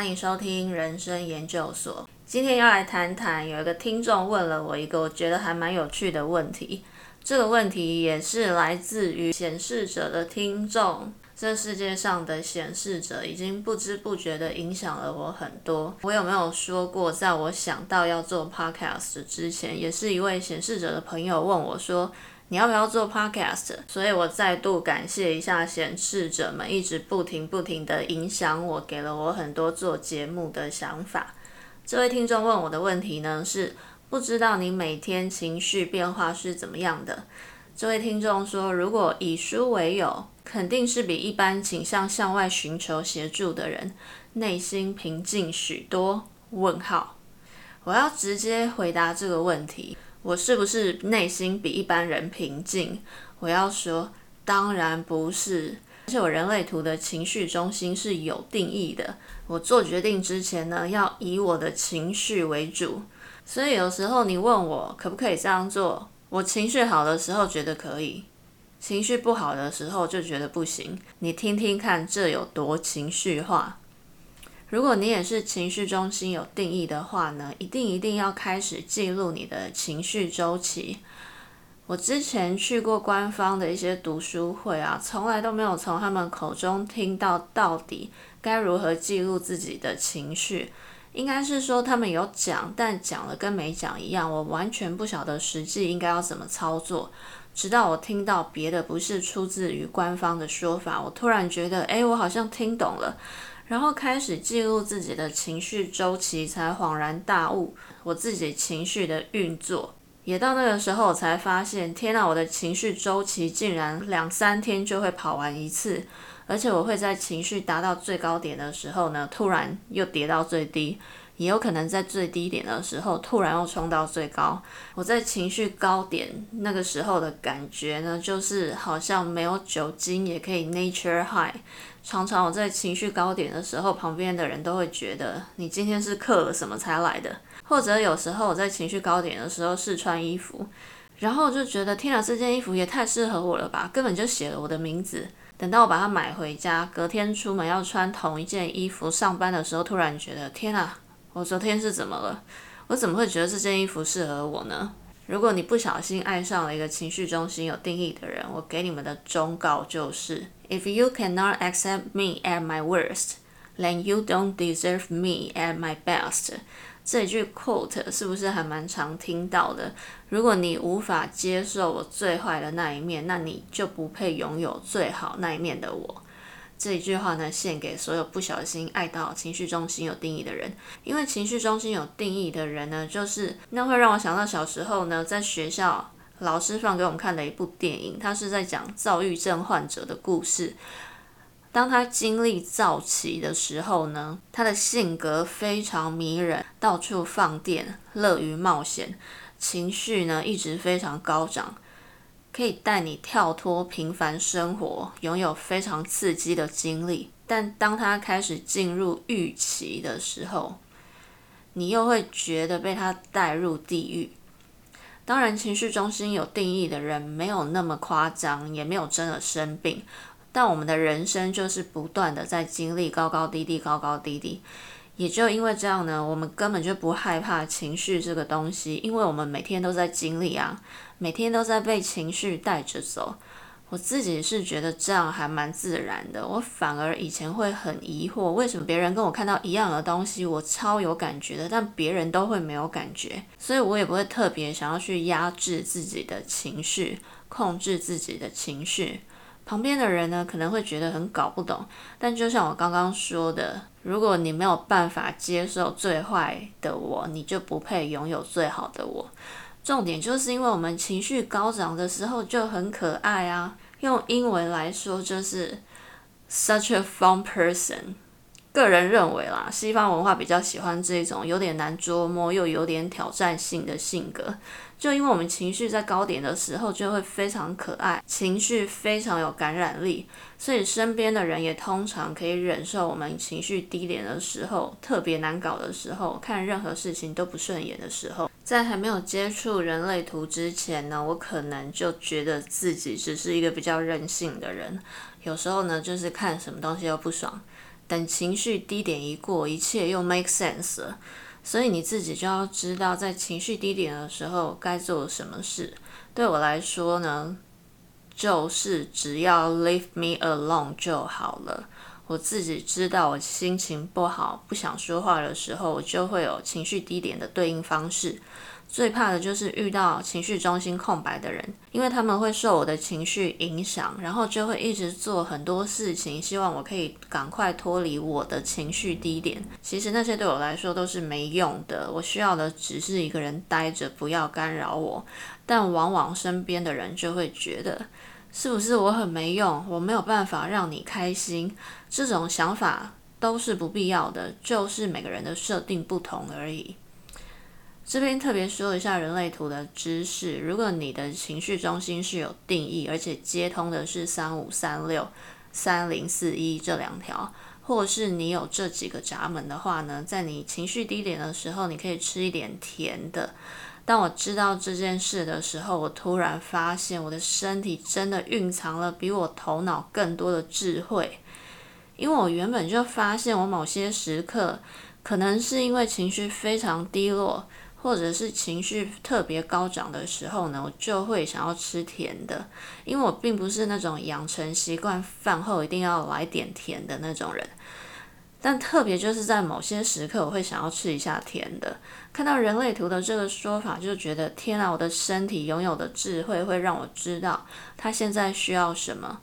欢迎收听人生研究所。今天要来谈谈，有一个听众问了我一个我觉得还蛮有趣的问题。这个问题也是来自于显示者的听众。这世界上的显示者已经不知不觉的影响了我很多。我有没有说过，在我想到要做 podcast 之前，也是一位显示者的朋友问我说。你要不要做 podcast？所以我再度感谢一下显示者们，一直不停不停的影响我，给了我很多做节目的想法。这位听众问我的问题呢，是不知道你每天情绪变化是怎么样的。这位听众说，如果以书为友，肯定是比一般倾向向外寻求协助的人，内心平静许多。问号，我要直接回答这个问题。我是不是内心比一般人平静？我要说，当然不是。而且我人类图的情绪中心是有定义的。我做决定之前呢，要以我的情绪为主。所以有时候你问我可不可以这样做，我情绪好的时候觉得可以，情绪不好的时候就觉得不行。你听听看，这有多情绪化？如果你也是情绪中心有定义的话呢，一定一定要开始记录你的情绪周期。我之前去过官方的一些读书会啊，从来都没有从他们口中听到到底该如何记录自己的情绪。应该是说他们有讲，但讲了跟没讲一样，我完全不晓得实际应该要怎么操作。直到我听到别的不是出自于官方的说法，我突然觉得，诶，我好像听懂了。然后开始记录自己的情绪周期，才恍然大悟，我自己情绪的运作。也到那个时候，我才发现，天呐，我的情绪周期竟然两三天就会跑完一次，而且我会在情绪达到最高点的时候呢，突然又跌到最低。也有可能在最低点的时候，突然又冲到最高。我在情绪高点那个时候的感觉呢，就是好像没有酒精也可以 nature high。常常我在情绪高点的时候，旁边的人都会觉得你今天是刻了什么才来的。或者有时候我在情绪高点的时候试穿衣服，然后就觉得天啊，这件衣服也太适合我了吧，根本就写了我的名字。等到我把它买回家，隔天出门要穿同一件衣服上班的时候，突然觉得天啊！我昨天是怎么了？我怎么会觉得这件衣服适合我呢？如果你不小心爱上了一个情绪中心有定义的人，我给你们的忠告就是：If you cannot accept me at my worst, then you don't deserve me at my best。这句 quote 是不是还蛮常听到的？如果你无法接受我最坏的那一面，那你就不配拥有最好那一面的我。这一句话呢，献给所有不小心爱到情绪中心有定义的人。因为情绪中心有定义的人呢，就是那会让我想到小时候呢，在学校老师放给我们看的一部电影，他是在讲躁郁症患者的故事。当他经历躁期的时候呢，他的性格非常迷人，到处放电，乐于冒险，情绪呢一直非常高涨。可以带你跳脱平凡生活，拥有非常刺激的经历。但当他开始进入预期的时候，你又会觉得被他带入地狱。当然，情绪中心有定义的人没有那么夸张，也没有真的生病。但我们的人生就是不断的在经历高高低低，高高低低。也就因为这样呢，我们根本就不害怕情绪这个东西，因为我们每天都在经历啊。每天都在被情绪带着走，我自己是觉得这样还蛮自然的。我反而以前会很疑惑，为什么别人跟我看到一样的东西，我超有感觉的，但别人都会没有感觉。所以我也不会特别想要去压制自己的情绪，控制自己的情绪。旁边的人呢，可能会觉得很搞不懂。但就像我刚刚说的，如果你没有办法接受最坏的我，你就不配拥有最好的我。重点就是因为我们情绪高涨的时候就很可爱啊，用英文来说就是 such a fun person。个人认为啦，西方文化比较喜欢这种有点难捉摸又有点挑战性的性格。就因为我们情绪在高点的时候就会非常可爱，情绪非常有感染力，所以身边的人也通常可以忍受我们情绪低点的时候，特别难搞的时候，看任何事情都不顺眼的时候。在还没有接触人类图之前呢，我可能就觉得自己只是一个比较任性的人，有时候呢就是看什么东西都不爽。等情绪低点一过，一切又 make sense 了。所以你自己就要知道，在情绪低点的时候该做什么事。对我来说呢，就是只要 leave me alone 就好了。我自己知道，我心情不好、不想说话的时候，我就会有情绪低点的对应方式。最怕的就是遇到情绪中心空白的人，因为他们会受我的情绪影响，然后就会一直做很多事情，希望我可以赶快脱离我的情绪低点。其实那些对我来说都是没用的，我需要的只是一个人待着，不要干扰我。但往往身边的人就会觉得，是不是我很没用，我没有办法让你开心？这种想法都是不必要的，就是每个人的设定不同而已。这边特别说一下人类图的知识。如果你的情绪中心是有定义，而且接通的是三五三六、三零四一这两条，或是你有这几个闸门的话呢，在你情绪低点的时候，你可以吃一点甜的。当我知道这件事的时候，我突然发现我的身体真的蕴藏了比我头脑更多的智慧。因为我原本就发现，我某些时刻可能是因为情绪非常低落。或者是情绪特别高涨的时候呢，我就会想要吃甜的，因为我并不是那种养成习惯饭后一定要来点甜的那种人。但特别就是在某些时刻，我会想要吃一下甜的。看到人类图的这个说法，就觉得天啊，我的身体拥有的智慧会让我知道他现在需要什么。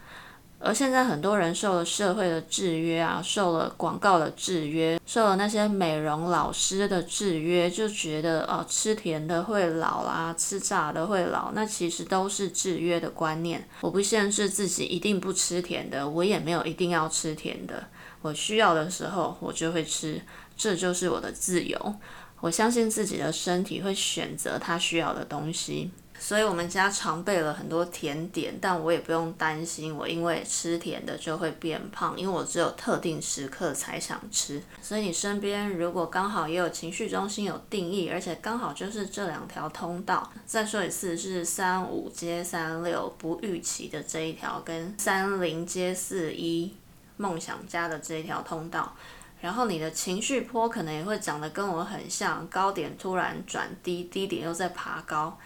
而现在很多人受了社会的制约啊，受了广告的制约，受了那些美容老师的制约，就觉得哦，吃甜的会老啦，吃炸的会老，那其实都是制约的观念。我不限制自己一定不吃甜的，我也没有一定要吃甜的，我需要的时候我就会吃，这就是我的自由。我相信自己的身体会选择它需要的东西。所以我们家常备了很多甜点，但我也不用担心，我因为吃甜的就会变胖，因为我只有特定时刻才想吃。所以你身边如果刚好也有情绪中心有定义，而且刚好就是这两条通道，再说一次是三五接三六不预期的这一条，跟三零接四一梦想家的这一条通道，然后你的情绪波可能也会长得跟我很像，高点突然转低，低点又在爬高。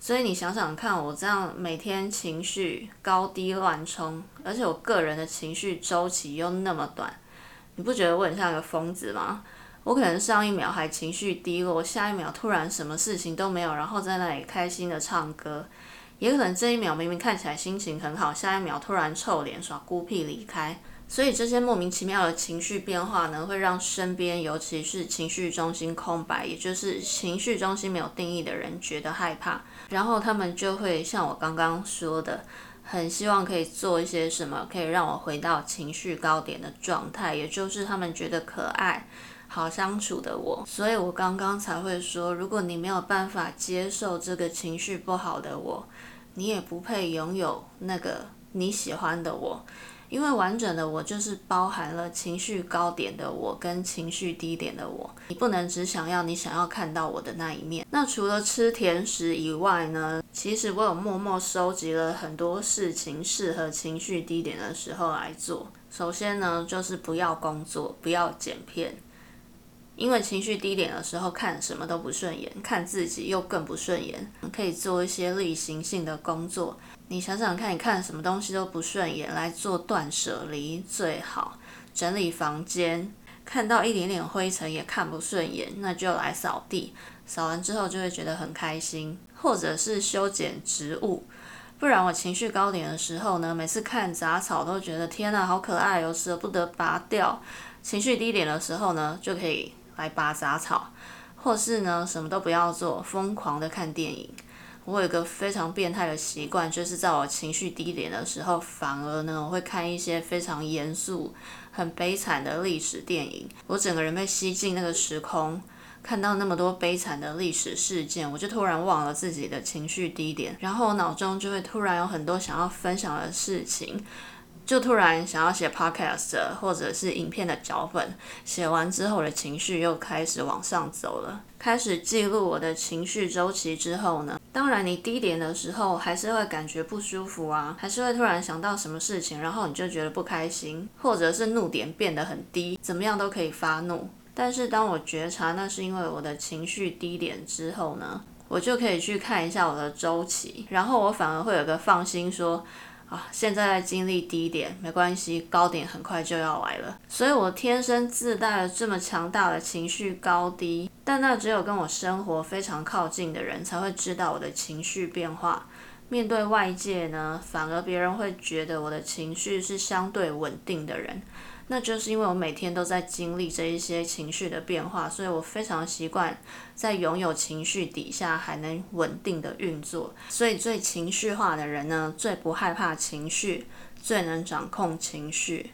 所以你想想看，我这样每天情绪高低乱冲，而且我个人的情绪周期又那么短，你不觉得我很像一个疯子吗？我可能上一秒还情绪低落，下一秒突然什么事情都没有，然后在那里开心的唱歌；也可能这一秒明明看起来心情很好，下一秒突然臭脸耍孤僻离开。所以这些莫名其妙的情绪变化呢，会让身边尤其是情绪中心空白，也就是情绪中心没有定义的人觉得害怕，然后他们就会像我刚刚说的，很希望可以做一些什么，可以让我回到情绪高点的状态，也就是他们觉得可爱、好相处的我。所以我刚刚才会说，如果你没有办法接受这个情绪不好的我，你也不配拥有那个你喜欢的我。因为完整的我就是包含了情绪高点的我跟情绪低点的我，你不能只想要你想要看到我的那一面。那除了吃甜食以外呢？其实我有默默收集了很多事情适合情绪低点的时候来做。首先呢，就是不要工作，不要剪片。因为情绪低点的时候，看什么都不顺眼，看自己又更不顺眼。可以做一些例行性的工作。你想想看，你看什么东西都不顺眼，来做断舍离最好。整理房间，看到一点点灰尘也看不顺眼，那就来扫地。扫完之后就会觉得很开心。或者是修剪植物，不然我情绪高点的时候呢，每次看杂草都觉得天呐，好可爱，哦，舍不得拔掉。情绪低点的时候呢，就可以。来拔杂草，或是呢什么都不要做，疯狂的看电影。我有个非常变态的习惯，就是在我情绪低点的时候，反而呢我会看一些非常严肃、很悲惨的历史电影。我整个人被吸进那个时空，看到那么多悲惨的历史事件，我就突然忘了自己的情绪低点，然后我脑中就会突然有很多想要分享的事情。就突然想要写 podcast 或者是影片的脚本，写完之后的情绪又开始往上走了。开始记录我的情绪周期之后呢，当然，你低点的时候还是会感觉不舒服啊，还是会突然想到什么事情，然后你就觉得不开心，或者是怒点变得很低，怎么样都可以发怒。但是当我觉察那是因为我的情绪低点之后呢，我就可以去看一下我的周期，然后我反而会有个放心说。啊，现在在经历低点，没关系，高点很快就要来了。所以我天生自带了这么强大的情绪高低，但那只有跟我生活非常靠近的人才会知道我的情绪变化。面对外界呢，反而别人会觉得我的情绪是相对稳定的人。那就是因为我每天都在经历这一些情绪的变化，所以我非常习惯在拥有情绪底下还能稳定的运作。所以最情绪化的人呢，最不害怕情绪，最能掌控情绪。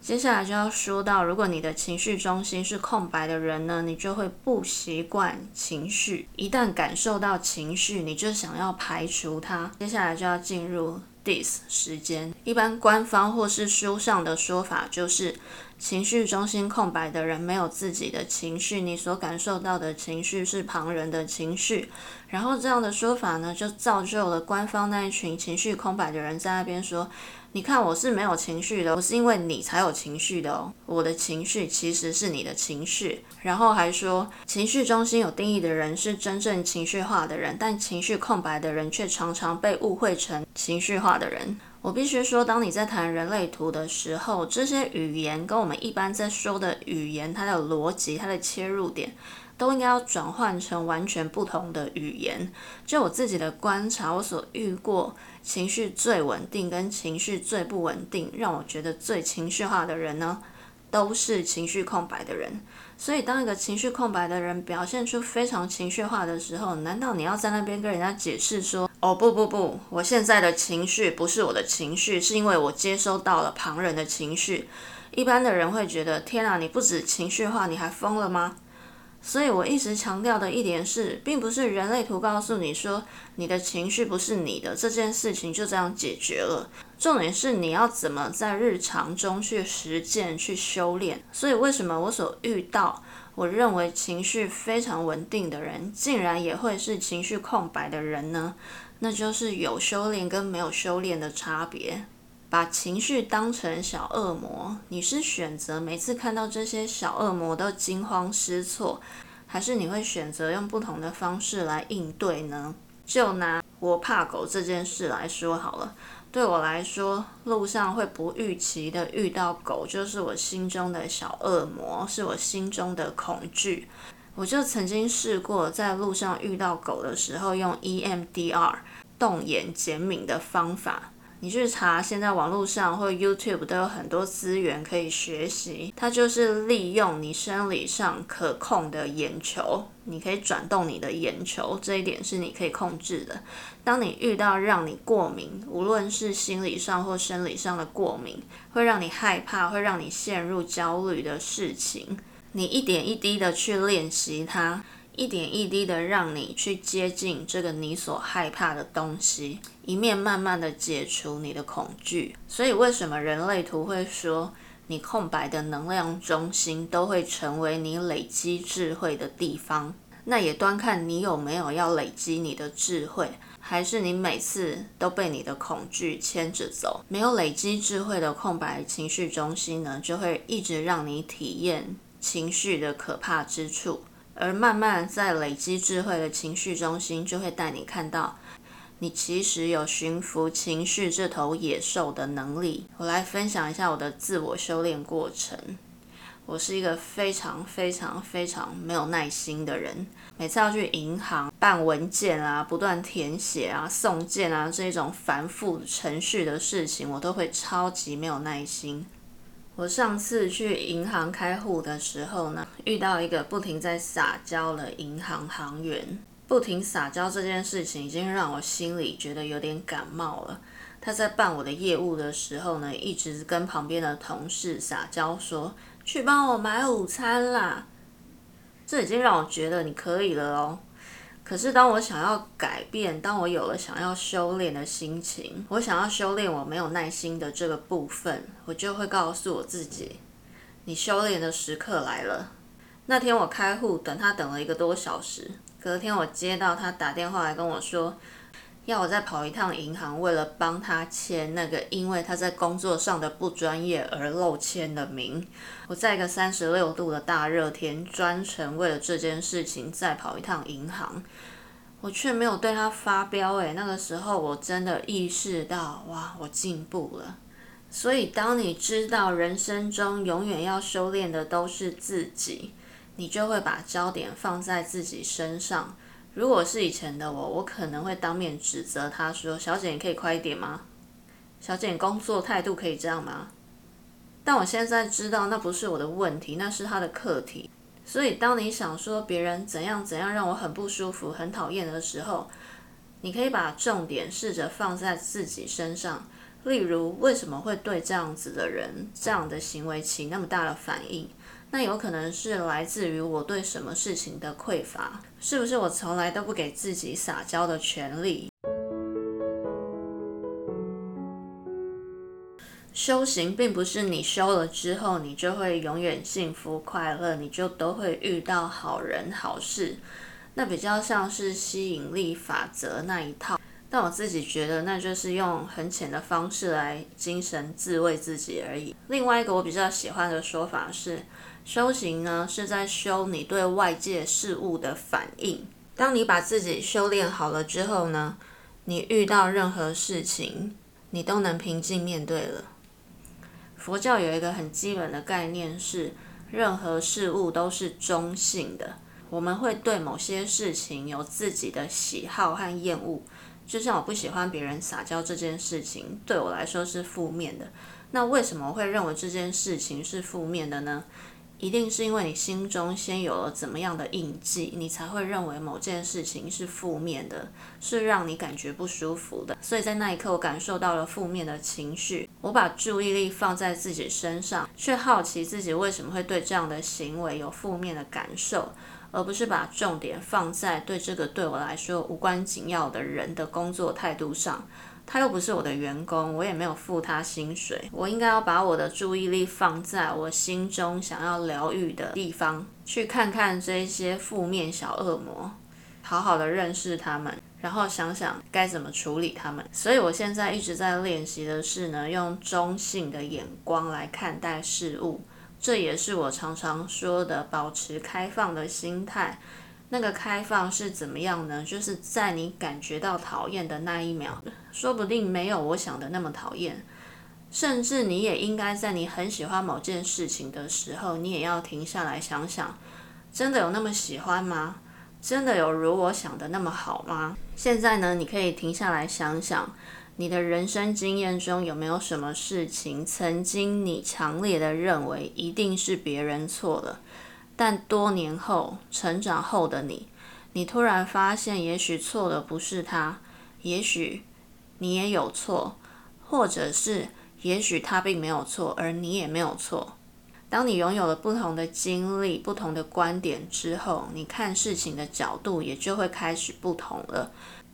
接下来就要说到，如果你的情绪中心是空白的人呢，你就会不习惯情绪。一旦感受到情绪，你就想要排除它。接下来就要进入。this 时间，一般官方或是书上的说法就是，情绪中心空白的人没有自己的情绪，你所感受到的情绪是旁人的情绪。然后这样的说法呢，就造就了官方那一群情绪空白的人在那边说。你看，我是没有情绪的，我是因为你才有情绪的哦。我的情绪其实是你的情绪，然后还说情绪中心有定义的人是真正情绪化的人，但情绪空白的人却常常被误会成情绪化的人。我必须说，当你在谈人类图的时候，这些语言跟我们一般在说的语言，它的逻辑、它的切入点。都应该要转换成完全不同的语言。就我自己的观察，我所遇过情绪最稳定跟情绪最不稳定，让我觉得最情绪化的人呢，都是情绪空白的人。所以，当一个情绪空白的人表现出非常情绪化的时候，难道你要在那边跟人家解释说：“哦，不不不，我现在的情绪不是我的情绪，是因为我接收到了旁人的情绪。”一般的人会觉得：“天啊，你不止情绪化，你还疯了吗？”所以我一直强调的一点是，并不是人类图告诉你说你的情绪不是你的这件事情就这样解决了。重点是你要怎么在日常中去实践、去修炼。所以为什么我所遇到我认为情绪非常稳定的人，竟然也会是情绪空白的人呢？那就是有修炼跟没有修炼的差别。把情绪当成小恶魔，你是选择每次看到这些小恶魔都惊慌失措，还是你会选择用不同的方式来应对呢？就拿我怕狗这件事来说好了，对我来说，路上会不预期的遇到狗，就是我心中的小恶魔，是我心中的恐惧。我就曾经试过在路上遇到狗的时候，用 EMDR 动眼减敏的方法。你去查，现在网络上或 YouTube 都有很多资源可以学习。它就是利用你生理上可控的眼球，你可以转动你的眼球，这一点是你可以控制的。当你遇到让你过敏，无论是心理上或生理上的过敏，会让你害怕、会让你陷入焦虑的事情，你一点一滴的去练习它。一点一滴的让你去接近这个你所害怕的东西，一面慢慢的解除你的恐惧。所以为什么人类图会说你空白的能量中心都会成为你累积智慧的地方？那也端看你有没有要累积你的智慧，还是你每次都被你的恐惧牵着走？没有累积智慧的空白情绪中心呢，就会一直让你体验情绪的可怕之处。而慢慢在累积智慧的情绪中心，就会带你看到，你其实有驯服情绪这头野兽的能力。我来分享一下我的自我修炼过程。我是一个非常非常非常没有耐心的人，每次要去银行办文件啊，不断填写啊、送件啊这种繁复程序的事情，我都会超级没有耐心。我上次去银行开户的时候呢，遇到一个不停在撒娇的银行行员。不停撒娇这件事情已经让我心里觉得有点感冒了。他在办我的业务的时候呢，一直跟旁边的同事撒娇说：“去帮我买午餐啦。”这已经让我觉得你可以了哦。可是，当我想要改变，当我有了想要修炼的心情，我想要修炼我没有耐心的这个部分，我就会告诉我自己：你修炼的时刻来了。那天我开户等他等了一个多小时，隔天我接到他打电话来跟我说，要我再跑一趟银行，为了帮他签那个因为他在工作上的不专业而漏签的名。我在一个三十六度的大热天，专程为了这件事情再跑一趟银行，我却没有对他发飙。诶，那个时候我真的意识到，哇，我进步了。所以，当你知道人生中永远要修炼的都是自己，你就会把焦点放在自己身上。如果是以前的我，我可能会当面指责他说：“小姐，你可以快一点吗？小姐，你工作态度可以这样吗？”但我现在知道那不是我的问题，那是他的课题。所以，当你想说别人怎样怎样让我很不舒服、很讨厌的时候，你可以把重点试着放在自己身上。例如，为什么会对这样子的人、这样的行为起那么大的反应？那有可能是来自于我对什么事情的匮乏，是不是我从来都不给自己撒娇的权利？修行并不是你修了之后，你就会永远幸福快乐，你就都会遇到好人好事，那比较像是吸引力法则那一套。但我自己觉得，那就是用很浅的方式来精神自慰自己而已。另外一个我比较喜欢的说法是，修行呢是在修你对外界事物的反应。当你把自己修炼好了之后呢，你遇到任何事情，你都能平静面对了。佛教有一个很基本的概念是，任何事物都是中性的。我们会对某些事情有自己的喜好和厌恶。就像我不喜欢别人撒娇这件事情，对我来说是负面的。那为什么会认为这件事情是负面的呢？一定是因为你心中先有了怎么样的印记，你才会认为某件事情是负面的，是让你感觉不舒服的。所以在那一刻，我感受到了负面的情绪，我把注意力放在自己身上，却好奇自己为什么会对这样的行为有负面的感受。而不是把重点放在对这个对我来说无关紧要的人的工作态度上，他又不是我的员工，我也没有付他薪水，我应该要把我的注意力放在我心中想要疗愈的地方，去看看这些负面小恶魔，好好的认识他们，然后想想该怎么处理他们。所以我现在一直在练习的是呢，用中性的眼光来看待事物。这也是我常常说的，保持开放的心态。那个开放是怎么样呢？就是在你感觉到讨厌的那一秒，说不定没有我想的那么讨厌。甚至你也应该在你很喜欢某件事情的时候，你也要停下来想想，真的有那么喜欢吗？真的有如我想的那么好吗？现在呢，你可以停下来想想。你的人生经验中有没有什么事情，曾经你强烈的认为一定是别人错了，但多年后成长后的你，你突然发现，也许错的不是他，也许你也有错，或者是也许他并没有错，而你也没有错。当你拥有了不同的经历、不同的观点之后，你看事情的角度也就会开始不同了。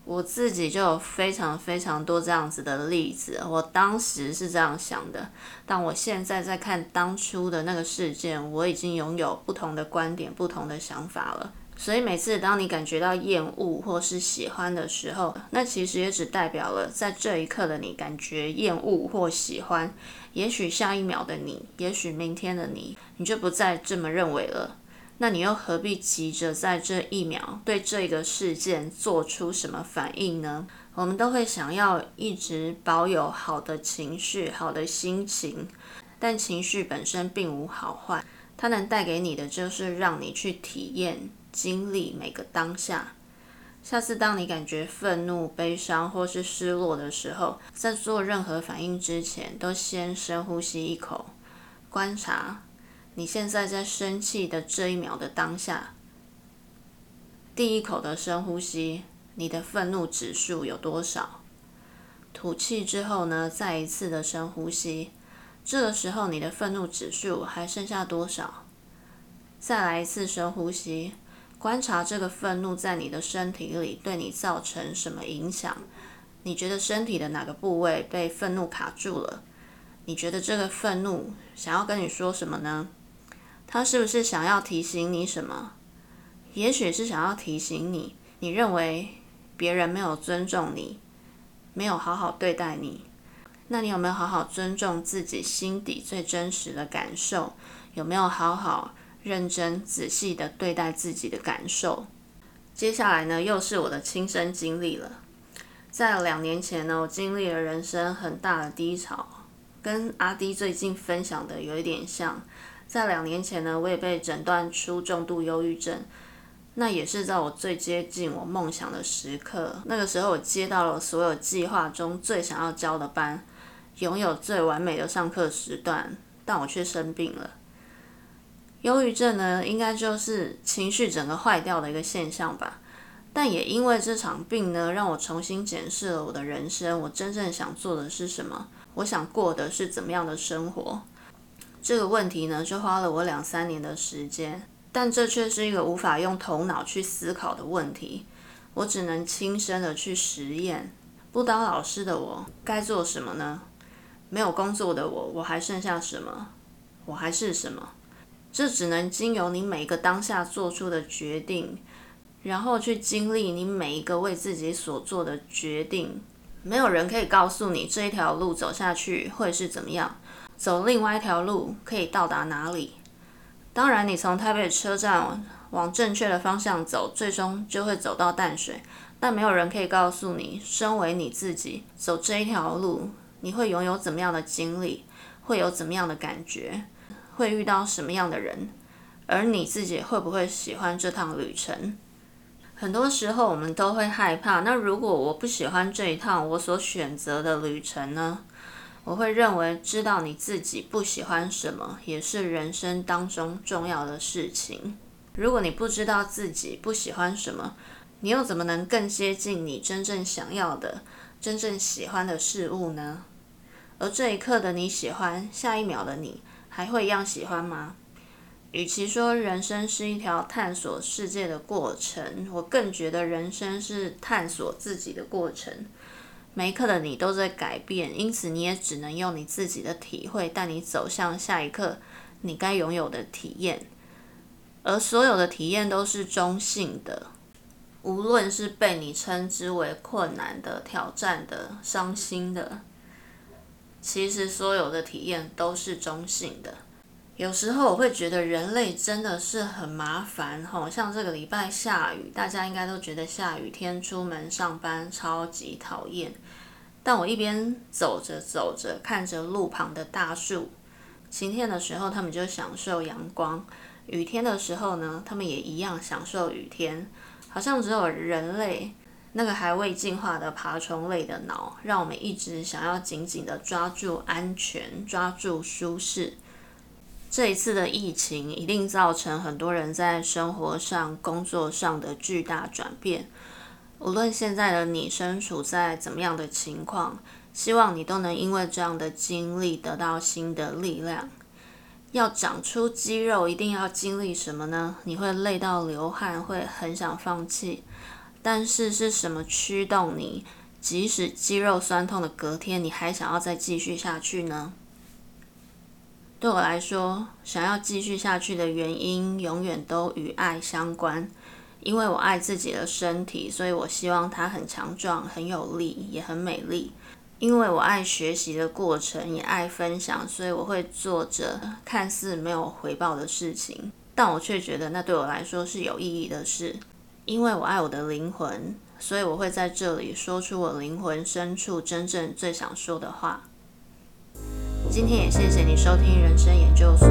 我自己就有非常非常多这样子的例子，我当时是这样想的，但我现在在看当初的那个事件，我已经拥有不同的观点、不同的想法了。所以每次当你感觉到厌恶或是喜欢的时候，那其实也只代表了在这一刻的你感觉厌恶或喜欢，也许下一秒的你，也许明天的你，你就不再这么认为了。那你又何必急着在这一秒对这个事件做出什么反应呢？我们都会想要一直保有好的情绪、好的心情，但情绪本身并无好坏，它能带给你的就是让你去体验、经历每个当下。下次当你感觉愤怒、悲伤或是失落的时候，在做任何反应之前，都先深呼吸一口，观察。你现在在生气的这一秒的当下，第一口的深呼吸，你的愤怒指数有多少？吐气之后呢，再一次的深呼吸，这个时候你的愤怒指数还剩下多少？再来一次深呼吸，观察这个愤怒在你的身体里对你造成什么影响？你觉得身体的哪个部位被愤怒卡住了？你觉得这个愤怒想要跟你说什么呢？他是不是想要提醒你什么？也许是想要提醒你，你认为别人没有尊重你，没有好好对待你，那你有没有好好尊重自己心底最真实的感受？有没有好好认真仔细的对待自己的感受？接下来呢，又是我的亲身经历了。在两年前呢，我经历了人生很大的低潮，跟阿迪最近分享的有一点像。在两年前呢，我也被诊断出重度忧郁症，那也是在我最接近我梦想的时刻。那个时候，我接到了所有计划中最想要教的班，拥有最完美的上课时段，但我却生病了。忧郁症呢，应该就是情绪整个坏掉的一个现象吧。但也因为这场病呢，让我重新检视了我的人生。我真正想做的是什么？我想过的是怎么样的生活？这个问题呢，就花了我两三年的时间。但这却是一个无法用头脑去思考的问题。我只能亲身的去实验。不当老师的我该做什么呢？没有工作的我，我还剩下什么？我还是什么？这只能经由你每一个当下做出的决定，然后去经历你每一个为自己所做的决定。没有人可以告诉你这一条路走下去会是怎么样，走另外一条路可以到达哪里。当然，你从台北车站往正确的方向走，最终就会走到淡水。但没有人可以告诉你，身为你自己走这一条路，你会拥有怎么样的经历，会有怎么样的感觉。会遇到什么样的人，而你自己会不会喜欢这趟旅程？很多时候我们都会害怕。那如果我不喜欢这一趟我所选择的旅程呢？我会认为知道你自己不喜欢什么，也是人生当中重要的事情。如果你不知道自己不喜欢什么，你又怎么能更接近你真正想要的、真正喜欢的事物呢？而这一刻的你喜欢，下一秒的你。还会一样喜欢吗？与其说人生是一条探索世界的过程，我更觉得人生是探索自己的过程。每一刻的你都在改变，因此你也只能用你自己的体会带你走向下一刻你该拥有的体验。而所有的体验都是中性的，无论是被你称之为困难的、挑战的、伤心的。其实所有的体验都是中性的。有时候我会觉得人类真的是很麻烦吼，像这个礼拜下雨，大家应该都觉得下雨天出门上班超级讨厌。但我一边走着走着，看着路旁的大树，晴天的时候他们就享受阳光，雨天的时候呢，他们也一样享受雨天。好像只有人类。那个还未进化的爬虫类的脑，让我们一直想要紧紧的抓住安全，抓住舒适。这一次的疫情一定造成很多人在生活上、工作上的巨大转变。无论现在的你身处在怎么样的情况，希望你都能因为这样的经历得到新的力量。要长出肌肉，一定要经历什么呢？你会累到流汗，会很想放弃。但是是什么驱动你？即使肌肉酸痛的隔天，你还想要再继续下去呢？对我来说，想要继续下去的原因，永远都与爱相关。因为我爱自己的身体，所以我希望它很强壮、很有力，也很美丽。因为我爱学习的过程，也爱分享，所以我会做着看似没有回报的事情，但我却觉得那对我来说是有意义的事。因为我爱我的灵魂，所以我会在这里说出我灵魂深处真正最想说的话。今天也谢谢你收听人生研究所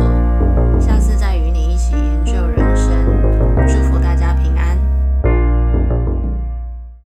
下次再与你一起研究人